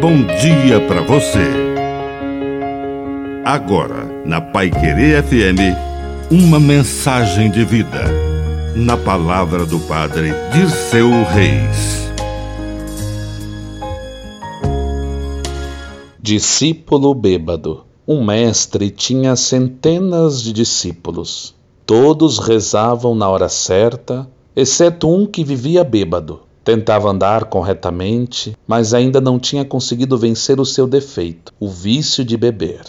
bom dia para você. Agora, na Pai Querer FM, uma mensagem de vida. Na palavra do Padre Dirceu Reis. Discípulo bêbado. Um mestre tinha centenas de discípulos. Todos rezavam na hora certa, exceto um que vivia bêbado. Tentava andar corretamente, mas ainda não tinha conseguido vencer o seu defeito, o vício de beber.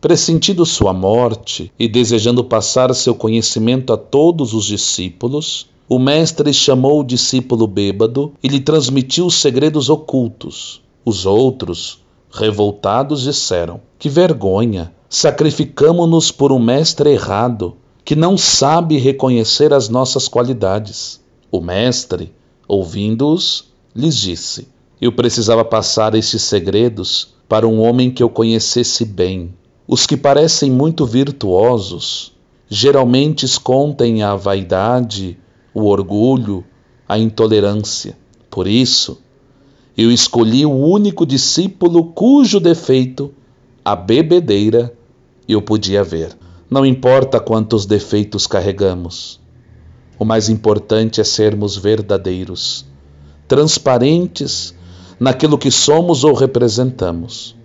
Pressentindo sua morte e desejando passar seu conhecimento a todos os discípulos, o mestre chamou o discípulo bêbado e lhe transmitiu os segredos ocultos. Os outros, revoltados, disseram: Que vergonha! Sacrificamo-nos por um mestre errado, que não sabe reconhecer as nossas qualidades. O mestre, Ouvindo-os, lhes disse: Eu precisava passar estes segredos para um homem que eu conhecesse bem. Os que parecem muito virtuosos geralmente escondem a vaidade, o orgulho, a intolerância. Por isso, eu escolhi o único discípulo cujo defeito, a bebedeira, eu podia ver. Não importa quantos defeitos carregamos, o mais importante é sermos verdadeiros, transparentes naquilo que somos ou representamos.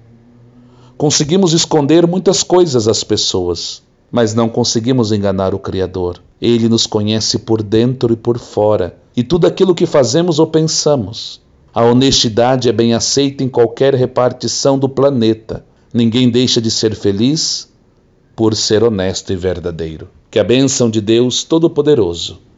Conseguimos esconder muitas coisas às pessoas, mas não conseguimos enganar o Criador. Ele nos conhece por dentro e por fora, e tudo aquilo que fazemos ou pensamos. A honestidade é bem aceita em qualquer repartição do planeta. Ninguém deixa de ser feliz por ser honesto e verdadeiro. Que a bênção de Deus Todo-Poderoso